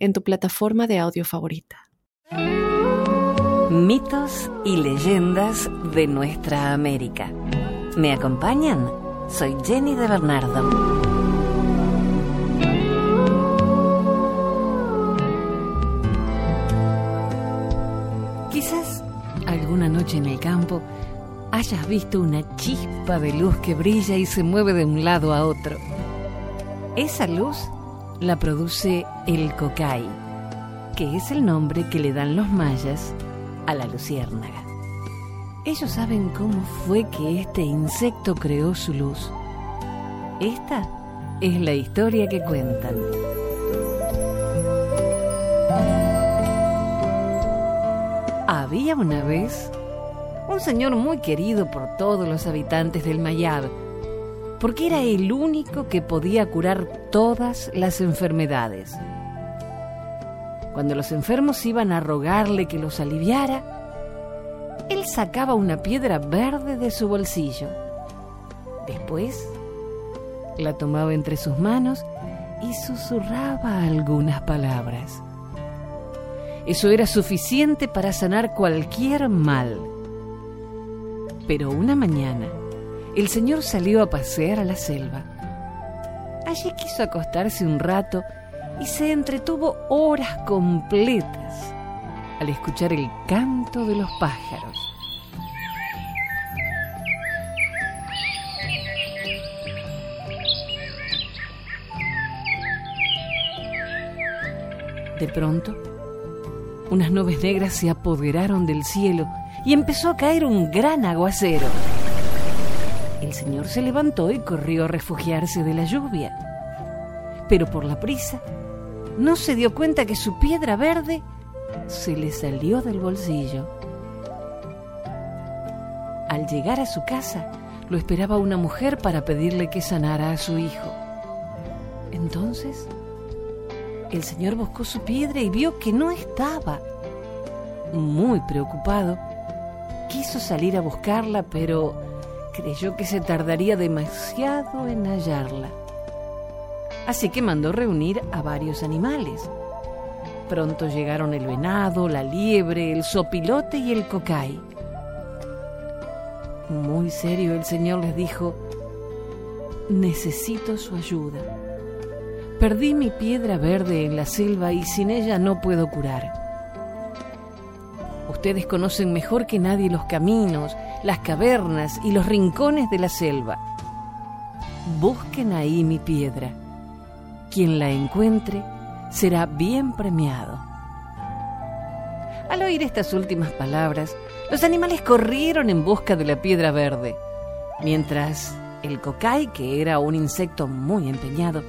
en tu plataforma de audio favorita. Mitos y leyendas de nuestra América. ¿Me acompañan? Soy Jenny de Bernardo. Quizás alguna noche en el campo hayas visto una chispa de luz que brilla y se mueve de un lado a otro. Esa luz la produce el cocay, que es el nombre que le dan los mayas a la luciérnaga. Ellos saben cómo fue que este insecto creó su luz. Esta es la historia que cuentan. Había una vez un señor muy querido por todos los habitantes del Mayab, porque era el único que podía curar todas las enfermedades. Cuando los enfermos iban a rogarle que los aliviara, él sacaba una piedra verde de su bolsillo. Después la tomaba entre sus manos y susurraba algunas palabras. Eso era suficiente para sanar cualquier mal. Pero una mañana, el señor salió a pasear a la selva. Allí quiso acostarse un rato y se entretuvo horas completas al escuchar el canto de los pájaros. De pronto, unas nubes negras se apoderaron del cielo y empezó a caer un gran aguacero. El señor se levantó y corrió a refugiarse de la lluvia. Pero por la prisa no se dio cuenta que su piedra verde se le salió del bolsillo. Al llegar a su casa, lo esperaba una mujer para pedirle que sanara a su hijo. Entonces, el señor buscó su piedra y vio que no estaba. Muy preocupado, quiso salir a buscarla, pero creyó que se tardaría demasiado en hallarla así que mandó reunir a varios animales. Pronto llegaron el venado, la liebre, el sopilote y el cocay. Muy serio el señor les dijo, necesito su ayuda. Perdí mi piedra verde en la selva y sin ella no puedo curar. Ustedes conocen mejor que nadie los caminos, las cavernas y los rincones de la selva. Busquen ahí mi piedra quien la encuentre será bien premiado. Al oír estas últimas palabras, los animales corrieron en busca de la piedra verde, mientras el cocay, que era un insecto muy empeñado,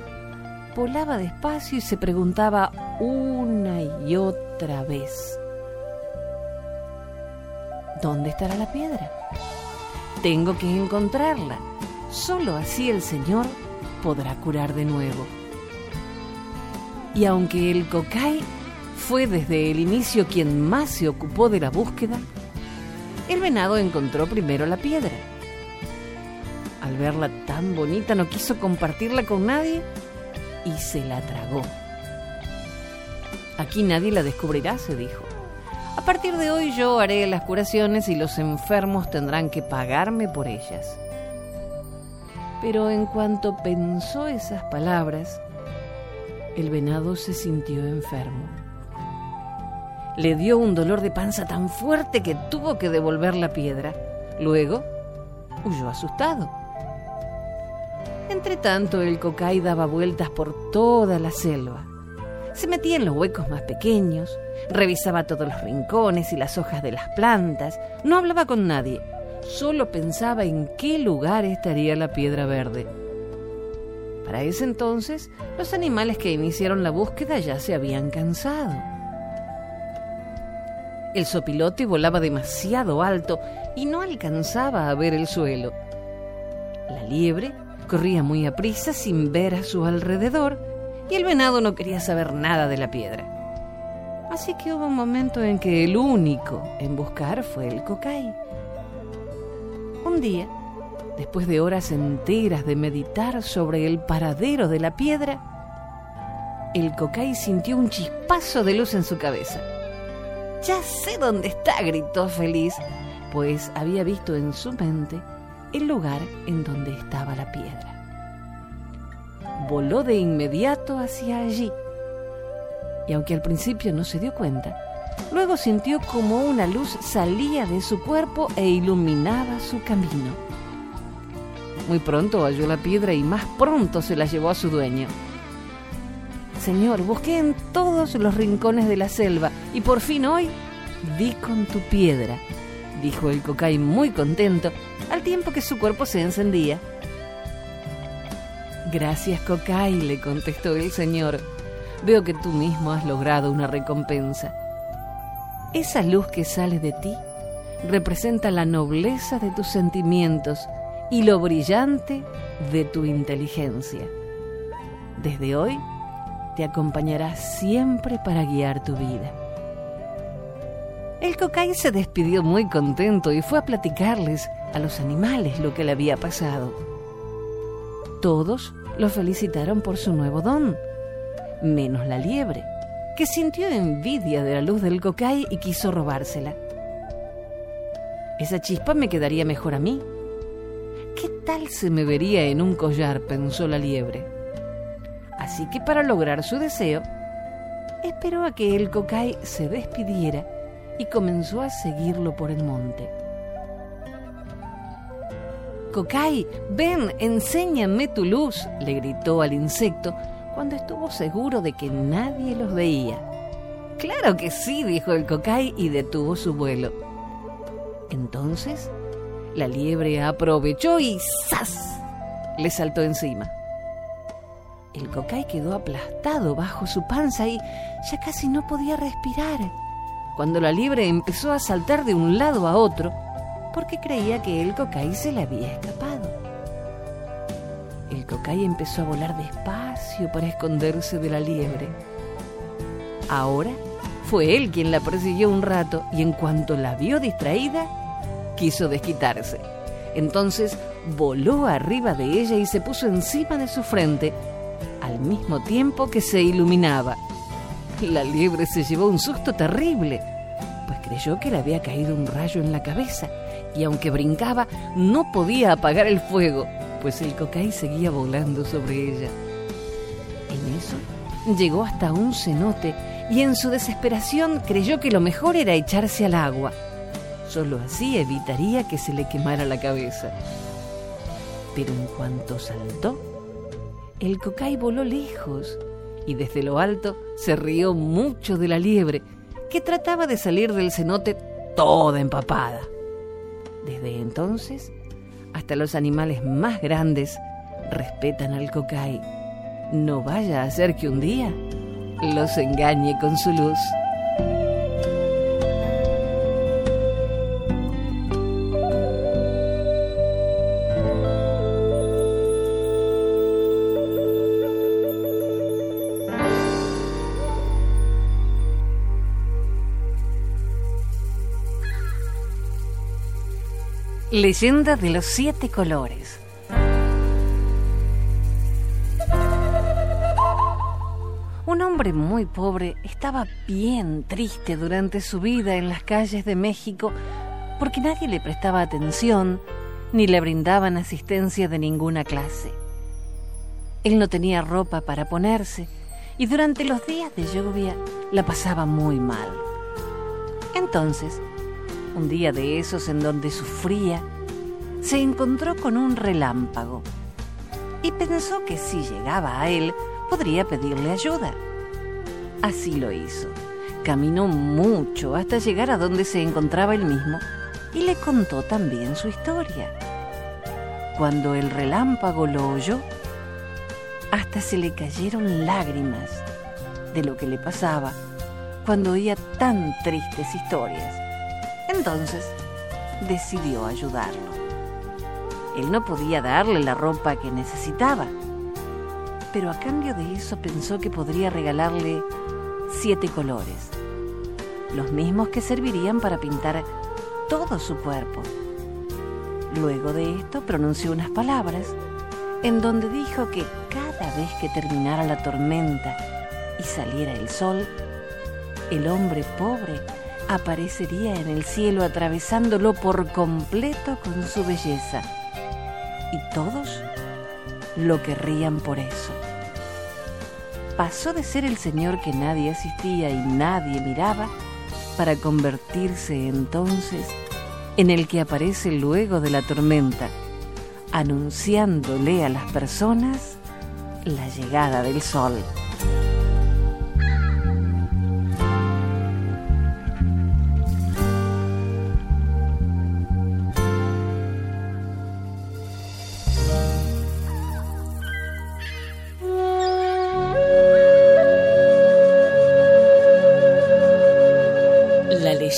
volaba despacio y se preguntaba una y otra vez, ¿dónde estará la piedra? Tengo que encontrarla. Solo así el Señor podrá curar de nuevo. Y aunque el cocay fue desde el inicio quien más se ocupó de la búsqueda, el venado encontró primero la piedra. Al verla tan bonita no quiso compartirla con nadie y se la tragó. Aquí nadie la descubrirá, se dijo. A partir de hoy yo haré las curaciones y los enfermos tendrán que pagarme por ellas. Pero en cuanto pensó esas palabras, el venado se sintió enfermo. Le dio un dolor de panza tan fuerte que tuvo que devolver la piedra. Luego huyó asustado. Entretanto, el cocay daba vueltas por toda la selva. Se metía en los huecos más pequeños, revisaba todos los rincones y las hojas de las plantas, no hablaba con nadie, solo pensaba en qué lugar estaría la piedra verde. Para ese entonces, los animales que iniciaron la búsqueda ya se habían cansado. El sopilote volaba demasiado alto y no alcanzaba a ver el suelo. La liebre corría muy aprisa sin ver a su alrededor y el venado no quería saber nada de la piedra. Así que hubo un momento en que el único en buscar fue el cocay. Un día, después de horas enteras de meditar sobre el paradero de la piedra, el cocay sintió un chispazo de luz en su cabeza. Ya sé dónde está, gritó feliz, pues había visto en su mente el lugar en donde estaba la piedra. Voló de inmediato hacia allí y aunque al principio no se dio cuenta, luego sintió como una luz salía de su cuerpo e iluminaba su camino. Muy pronto halló la piedra y más pronto se la llevó a su dueño. Señor, busqué en todos los rincones de la selva y por fin hoy di con tu piedra, dijo el cocay muy contento, al tiempo que su cuerpo se encendía. Gracias, cocay, le contestó el señor veo que tú mismo has logrado una recompensa. Esa luz que sale de ti representa la nobleza de tus sentimientos y lo brillante de tu inteligencia. Desde hoy te acompañará siempre para guiar tu vida. El cocay se despidió muy contento y fue a platicarles a los animales lo que le había pasado. Todos lo felicitaron por su nuevo don menos la liebre, que sintió envidia de la luz del cocay y quiso robársela. Esa chispa me quedaría mejor a mí. ¿Qué tal se me vería en un collar? pensó la liebre. Así que para lograr su deseo, esperó a que el cocay se despidiera y comenzó a seguirlo por el monte. Cocay, ven, enséñame tu luz, le gritó al insecto cuando estuvo seguro de que nadie los veía. Claro que sí, dijo el cocay y detuvo su vuelo. Entonces, la liebre aprovechó y ¡zas! le saltó encima. El cocay quedó aplastado bajo su panza y ya casi no podía respirar, cuando la liebre empezó a saltar de un lado a otro porque creía que el cocay se le había escapado. El cocay empezó a volar despacio para esconderse de la liebre. Ahora fue él quien la persiguió un rato y en cuanto la vio distraída, quiso desquitarse. Entonces voló arriba de ella y se puso encima de su frente, al mismo tiempo que se iluminaba. La liebre se llevó un susto terrible, pues creyó que le había caído un rayo en la cabeza y aunque brincaba no podía apagar el fuego pues el cocay seguía volando sobre ella. En eso llegó hasta un cenote y en su desesperación creyó que lo mejor era echarse al agua. Solo así evitaría que se le quemara la cabeza. Pero en cuanto saltó, el cocay voló lejos y desde lo alto se rió mucho de la liebre, que trataba de salir del cenote toda empapada. Desde entonces, hasta los animales más grandes respetan al cocay. No vaya a ser que un día los engañe con su luz. Leyenda de los siete colores. Un hombre muy pobre estaba bien triste durante su vida en las calles de México porque nadie le prestaba atención ni le brindaban asistencia de ninguna clase. Él no tenía ropa para ponerse y durante los días de lluvia la pasaba muy mal. Entonces, un día de esos en donde sufría, se encontró con un relámpago y pensó que si llegaba a él podría pedirle ayuda. Así lo hizo. Caminó mucho hasta llegar a donde se encontraba él mismo y le contó también su historia. Cuando el relámpago lo oyó, hasta se le cayeron lágrimas de lo que le pasaba cuando oía tan tristes historias. Entonces decidió ayudarlo. Él no podía darle la ropa que necesitaba, pero a cambio de eso pensó que podría regalarle siete colores, los mismos que servirían para pintar todo su cuerpo. Luego de esto pronunció unas palabras en donde dijo que cada vez que terminara la tormenta y saliera el sol, el hombre pobre aparecería en el cielo atravesándolo por completo con su belleza. Y todos lo querrían por eso. Pasó de ser el señor que nadie asistía y nadie miraba para convertirse entonces en el que aparece luego de la tormenta, anunciándole a las personas la llegada del sol.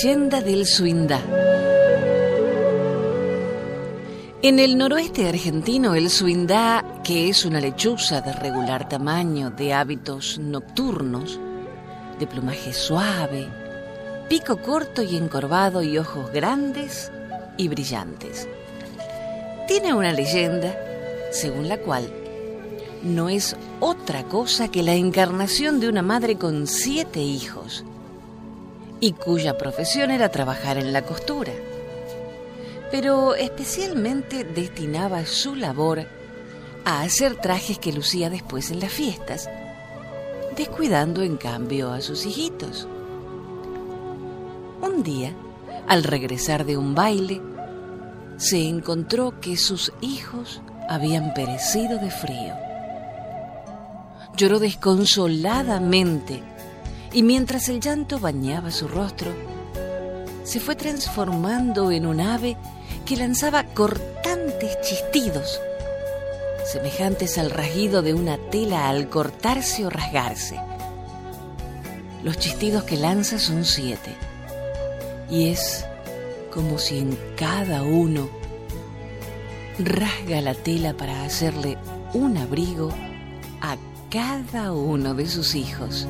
Leyenda del Suindá. En el noroeste argentino, el suindá, que es una lechuza de regular tamaño, de hábitos nocturnos, de plumaje suave, pico corto y encorvado y ojos grandes y brillantes. Tiene una leyenda según la cual no es otra cosa que la encarnación de una madre con siete hijos y cuya profesión era trabajar en la costura pero especialmente destinaba su labor a hacer trajes que lucía después en las fiestas, descuidando en cambio a sus hijitos. Un día, al regresar de un baile, se encontró que sus hijos habían perecido de frío. Lloró desconsoladamente y mientras el llanto bañaba su rostro, se fue transformando en un ave que lanzaba cortantes chistidos, semejantes al rasguido de una tela al cortarse o rasgarse. Los chistidos que lanza son siete, y es como si en cada uno rasga la tela para hacerle un abrigo a cada uno de sus hijos.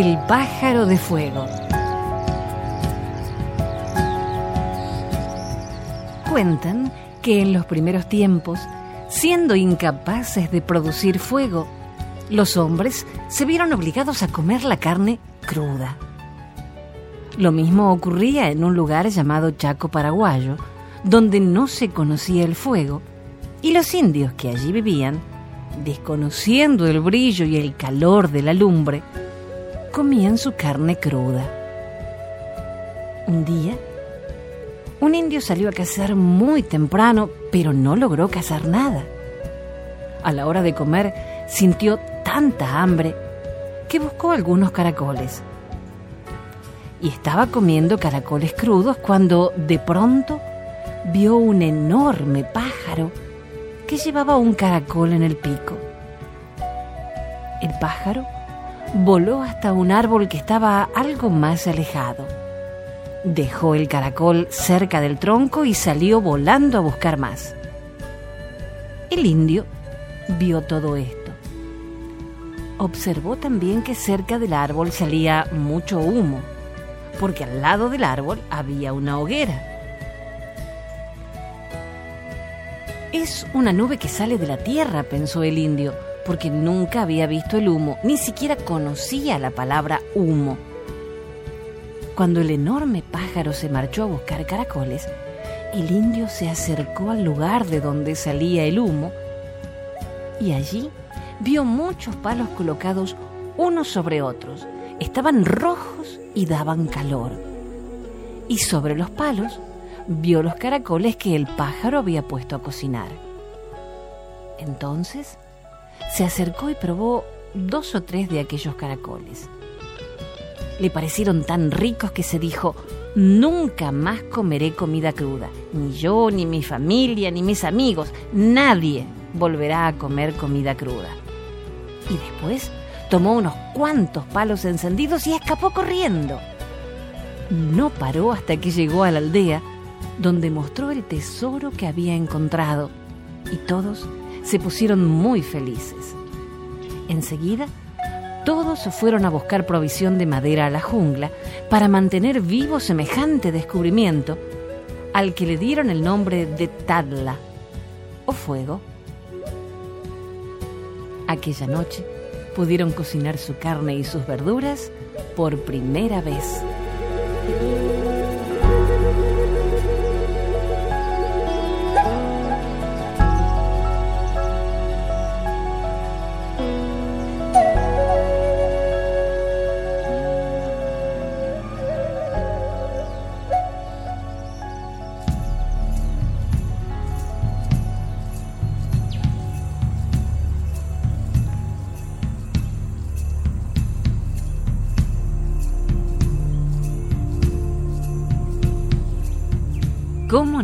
El pájaro de fuego. Cuentan que en los primeros tiempos, siendo incapaces de producir fuego, los hombres se vieron obligados a comer la carne cruda. Lo mismo ocurría en un lugar llamado Chaco Paraguayo, donde no se conocía el fuego, y los indios que allí vivían, desconociendo el brillo y el calor de la lumbre, comían su carne cruda. Un día, un indio salió a cazar muy temprano, pero no logró cazar nada. A la hora de comer, sintió tanta hambre que buscó algunos caracoles. Y estaba comiendo caracoles crudos cuando de pronto vio un enorme pájaro que llevaba un caracol en el pico. El pájaro voló hasta un árbol que estaba algo más alejado. Dejó el caracol cerca del tronco y salió volando a buscar más. El indio vio todo esto. Observó también que cerca del árbol salía mucho humo, porque al lado del árbol había una hoguera. Es una nube que sale de la tierra, pensó el indio porque nunca había visto el humo, ni siquiera conocía la palabra humo. Cuando el enorme pájaro se marchó a buscar caracoles, el indio se acercó al lugar de donde salía el humo y allí vio muchos palos colocados unos sobre otros. Estaban rojos y daban calor. Y sobre los palos vio los caracoles que el pájaro había puesto a cocinar. Entonces se acercó y probó dos o tres de aquellos caracoles. Le parecieron tan ricos que se dijo, nunca más comeré comida cruda. Ni yo, ni mi familia, ni mis amigos, nadie volverá a comer comida cruda. Y después tomó unos cuantos palos encendidos y escapó corriendo. No paró hasta que llegó a la aldea, donde mostró el tesoro que había encontrado, y todos se pusieron muy felices. Enseguida, todos fueron a buscar provisión de madera a la jungla para mantener vivo semejante descubrimiento, al que le dieron el nombre de Tadla, o fuego. Aquella noche pudieron cocinar su carne y sus verduras por primera vez.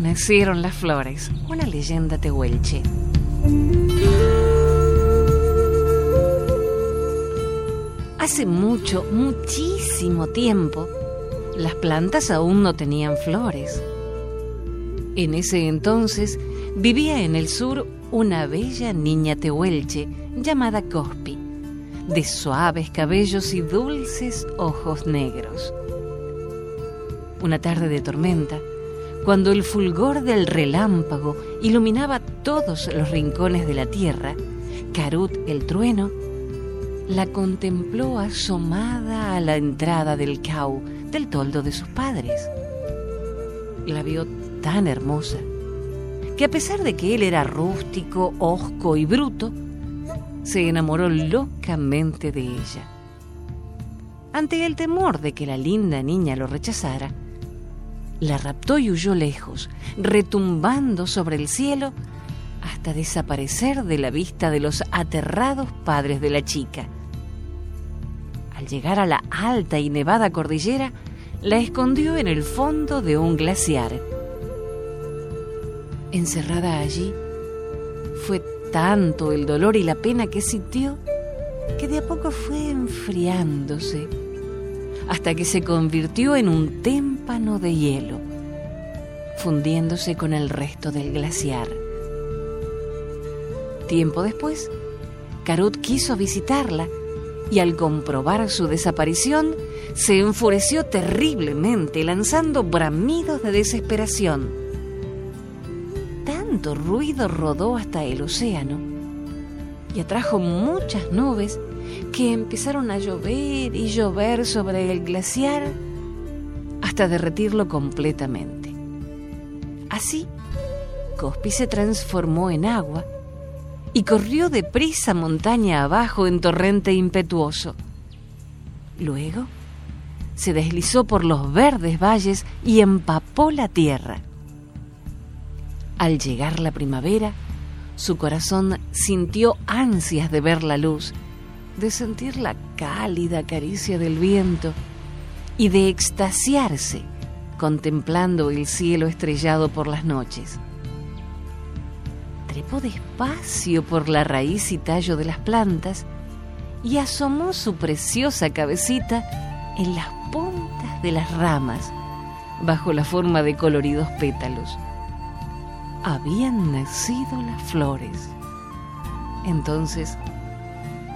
Nacieron las flores? Una leyenda tehuelche. Hace mucho, muchísimo tiempo, las plantas aún no tenían flores. En ese entonces vivía en el sur una bella niña tehuelche llamada Cospi, de suaves cabellos y dulces ojos negros. Una tarde de tormenta, cuando el fulgor del relámpago iluminaba todos los rincones de la tierra, Carut el trueno la contempló asomada a la entrada del cau del toldo de sus padres. La vio tan hermosa que a pesar de que él era rústico, hosco y bruto, se enamoró locamente de ella. Ante el temor de que la linda niña lo rechazara, la raptó y huyó lejos, retumbando sobre el cielo hasta desaparecer de la vista de los aterrados padres de la chica. Al llegar a la alta y nevada cordillera, la escondió en el fondo de un glaciar. Encerrada allí, fue tanto el dolor y la pena que sintió que de a poco fue enfriándose hasta que se convirtió en un de hielo, fundiéndose con el resto del glaciar. Tiempo después, Carut quiso visitarla y al comprobar su desaparición, se enfureció terriblemente, lanzando bramidos de desesperación. Tanto ruido rodó hasta el océano y atrajo muchas nubes que empezaron a llover y llover sobre el glaciar hasta derretirlo completamente. Así, Cospi se transformó en agua y corrió deprisa montaña abajo en torrente impetuoso. Luego, se deslizó por los verdes valles y empapó la tierra. Al llegar la primavera, su corazón sintió ansias de ver la luz de sentir la cálida caricia del viento y de extasiarse contemplando el cielo estrellado por las noches. Trepó despacio por la raíz y tallo de las plantas y asomó su preciosa cabecita en las puntas de las ramas, bajo la forma de coloridos pétalos. Habían nacido las flores. Entonces,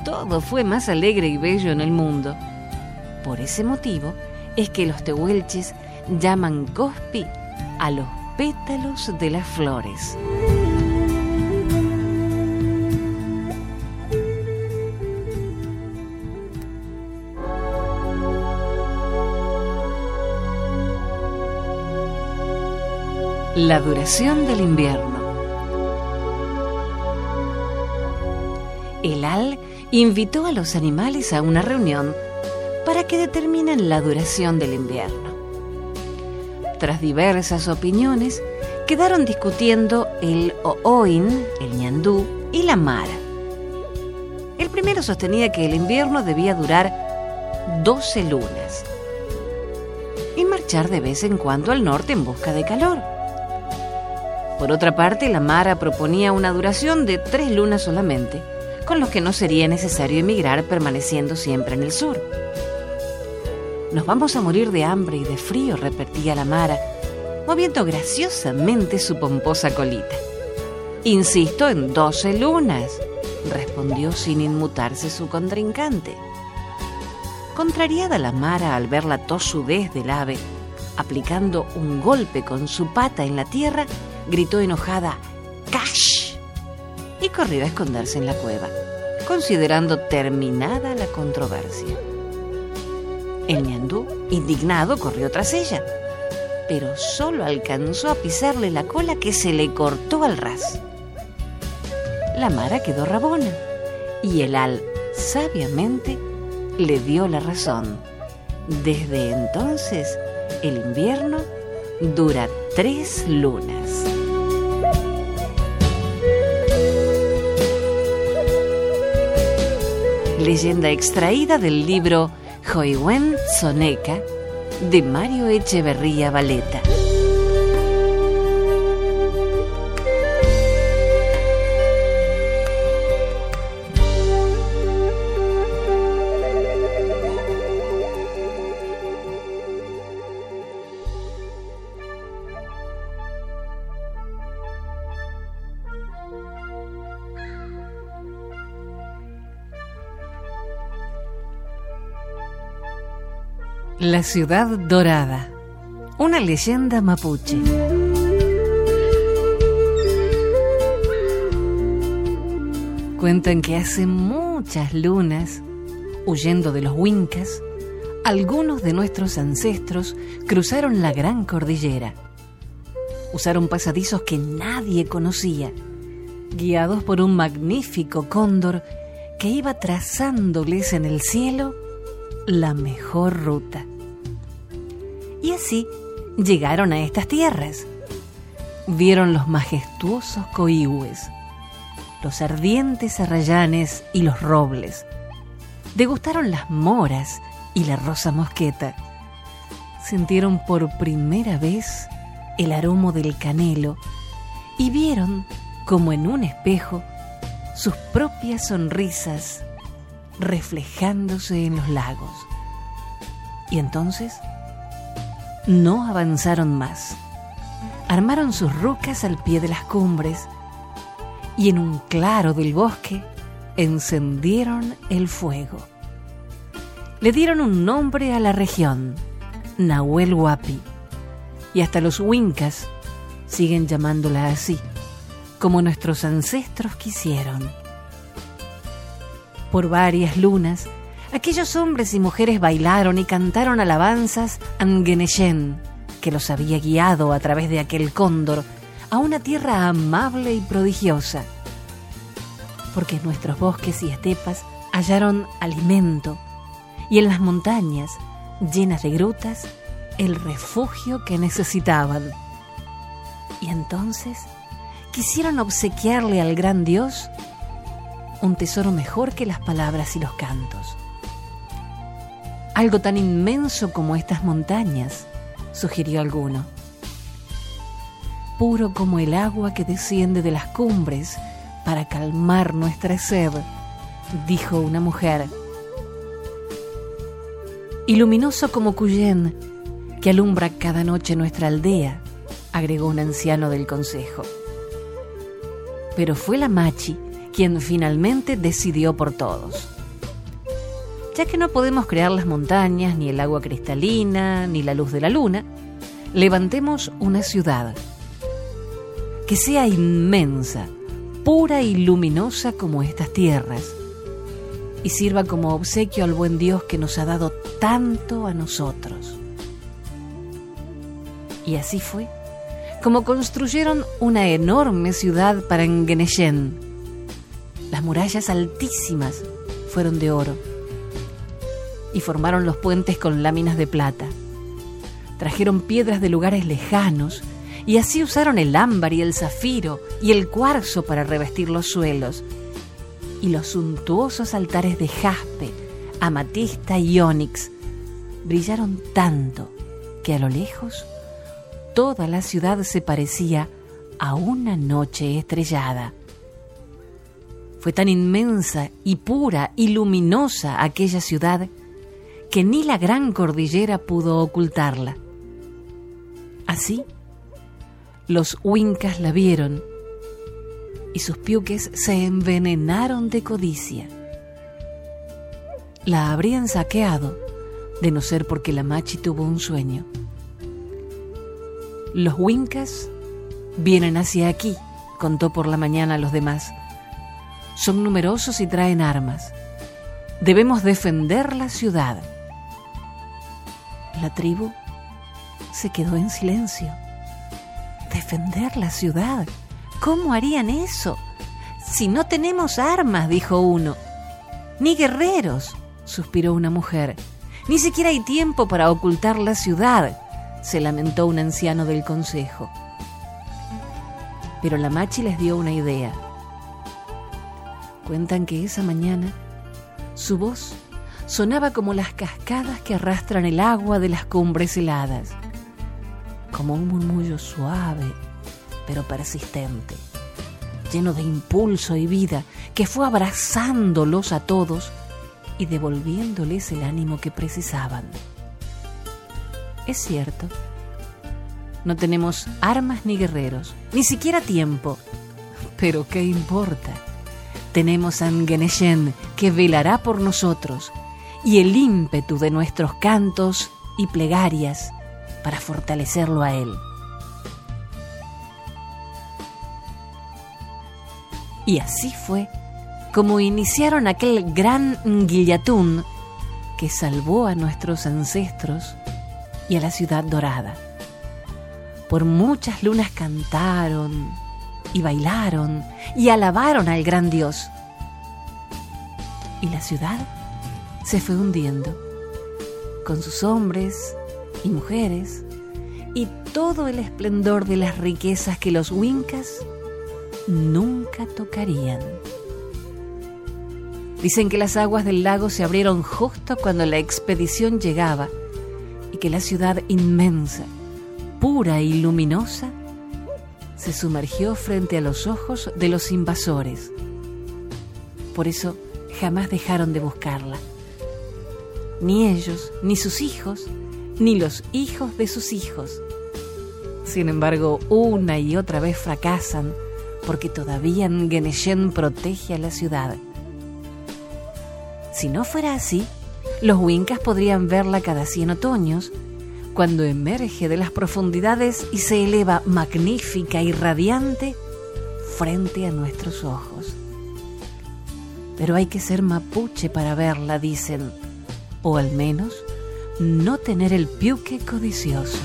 todo fue más alegre y bello en el mundo. Por ese motivo es que los tehuelches llaman cospi a los pétalos de las flores. La duración del invierno. El al invitó a los animales a una reunión que determinen la duración del invierno. tras diversas opiniones, quedaron discutiendo el Ooin, el ñandú y la Mara. El primero sostenía que el invierno debía durar 12 lunas y marchar de vez en cuando al norte en busca de calor. Por otra parte, la Mara proponía una duración de tres lunas solamente, con los que no sería necesario emigrar permaneciendo siempre en el sur. Nos vamos a morir de hambre y de frío, repetía la Mara, moviendo graciosamente su pomposa colita. Insisto en doce lunas, respondió sin inmutarse su contrincante. Contrariada la Mara al ver la tosudez del ave, aplicando un golpe con su pata en la tierra, gritó enojada ¡Cash! y corrió a esconderse en la cueva, considerando terminada la controversia. El ñandú, indignado, corrió tras ella, pero solo alcanzó a pisarle la cola que se le cortó al ras. La Mara quedó rabona y el Al sabiamente le dio la razón. Desde entonces, el invierno dura tres lunas. Leyenda extraída del libro Joiwen Soneca de Mario Echeverría Valeta. La ciudad dorada. Una leyenda mapuche. Cuentan que hace muchas lunas, huyendo de los huincas, algunos de nuestros ancestros cruzaron la gran cordillera. Usaron pasadizos que nadie conocía, guiados por un magnífico cóndor que iba trazándoles en el cielo la mejor ruta. Y así llegaron a estas tierras. Vieron los majestuosos coihues, los ardientes arrayanes y los robles. Degustaron las moras y la rosa mosqueta. Sintieron por primera vez el aroma del canelo y vieron, como en un espejo, sus propias sonrisas reflejándose en los lagos. Y entonces no avanzaron más. Armaron sus rucas al pie de las cumbres y en un claro del bosque encendieron el fuego. Le dieron un nombre a la región, Nahuel Huapi, y hasta los Huincas siguen llamándola así, como nuestros ancestros quisieron por varias lunas, aquellos hombres y mujeres bailaron y cantaron alabanzas a Ngeneyen, que los había guiado a través de aquel cóndor a una tierra amable y prodigiosa. Porque en nuestros bosques y estepas hallaron alimento y en las montañas, llenas de grutas, el refugio que necesitaban. Y entonces quisieron obsequiarle al gran Dios un tesoro mejor que las palabras y los cantos. Algo tan inmenso como estas montañas, sugirió alguno. Puro como el agua que desciende de las cumbres para calmar nuestra sed, dijo una mujer. Y luminoso como Cuyén, que alumbra cada noche nuestra aldea, agregó un anciano del consejo. Pero fue la Machi quien finalmente decidió por todos. Ya que no podemos crear las montañas, ni el agua cristalina, ni la luz de la luna, levantemos una ciudad que sea inmensa, pura y luminosa como estas tierras, y sirva como obsequio al buen Dios que nos ha dado tanto a nosotros. Y así fue, como construyeron una enorme ciudad para Engeneyen, las murallas altísimas fueron de oro y formaron los puentes con láminas de plata. Trajeron piedras de lugares lejanos y así usaron el ámbar y el zafiro y el cuarzo para revestir los suelos. Y los suntuosos altares de jaspe, amatista y ónix brillaron tanto que a lo lejos toda la ciudad se parecía a una noche estrellada. Fue tan inmensa y pura y luminosa aquella ciudad que ni la gran cordillera pudo ocultarla. Así, los huincas la vieron y sus piuques se envenenaron de codicia. La habrían saqueado de no ser porque la machi tuvo un sueño. Los huincas vienen hacia aquí, contó por la mañana a los demás. Son numerosos y traen armas. Debemos defender la ciudad. La tribu se quedó en silencio. ¿Defender la ciudad? ¿Cómo harían eso? Si no tenemos armas, dijo uno. Ni guerreros, suspiró una mujer. Ni siquiera hay tiempo para ocultar la ciudad, se lamentó un anciano del consejo. Pero la machi les dio una idea. Cuentan que esa mañana su voz sonaba como las cascadas que arrastran el agua de las cumbres heladas, como un murmullo suave pero persistente, lleno de impulso y vida que fue abrazándolos a todos y devolviéndoles el ánimo que precisaban. Es cierto, no tenemos armas ni guerreros, ni siquiera tiempo, pero ¿qué importa? Tenemos a Ngeneshen que velará por nosotros y el ímpetu de nuestros cantos y plegarias para fortalecerlo a él. Y así fue como iniciaron aquel gran Guillatún que salvó a nuestros ancestros y a la ciudad dorada. Por muchas lunas cantaron y bailaron y alabaron al gran Dios. Y la ciudad se fue hundiendo, con sus hombres y mujeres y todo el esplendor de las riquezas que los Wincas nunca tocarían. Dicen que las aguas del lago se abrieron justo cuando la expedición llegaba y que la ciudad inmensa, pura y luminosa, se sumergió frente a los ojos de los invasores. Por eso jamás dejaron de buscarla. Ni ellos, ni sus hijos, ni los hijos de sus hijos. Sin embargo, una y otra vez fracasan porque todavía Ngeneshen protege a la ciudad si no fuera así, los Wincas podrían verla cada cien otoños, cuando emerge de las profundidades y se eleva magnífica y radiante frente a nuestros ojos. Pero hay que ser mapuche para verla, dicen, o al menos no tener el piuque codicioso.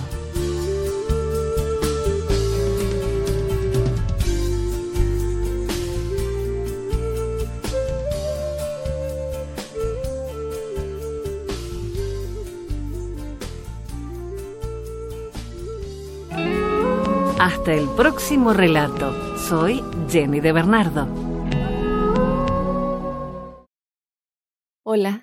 Hasta el próximo relato. Soy Jenny de Bernardo. Hola,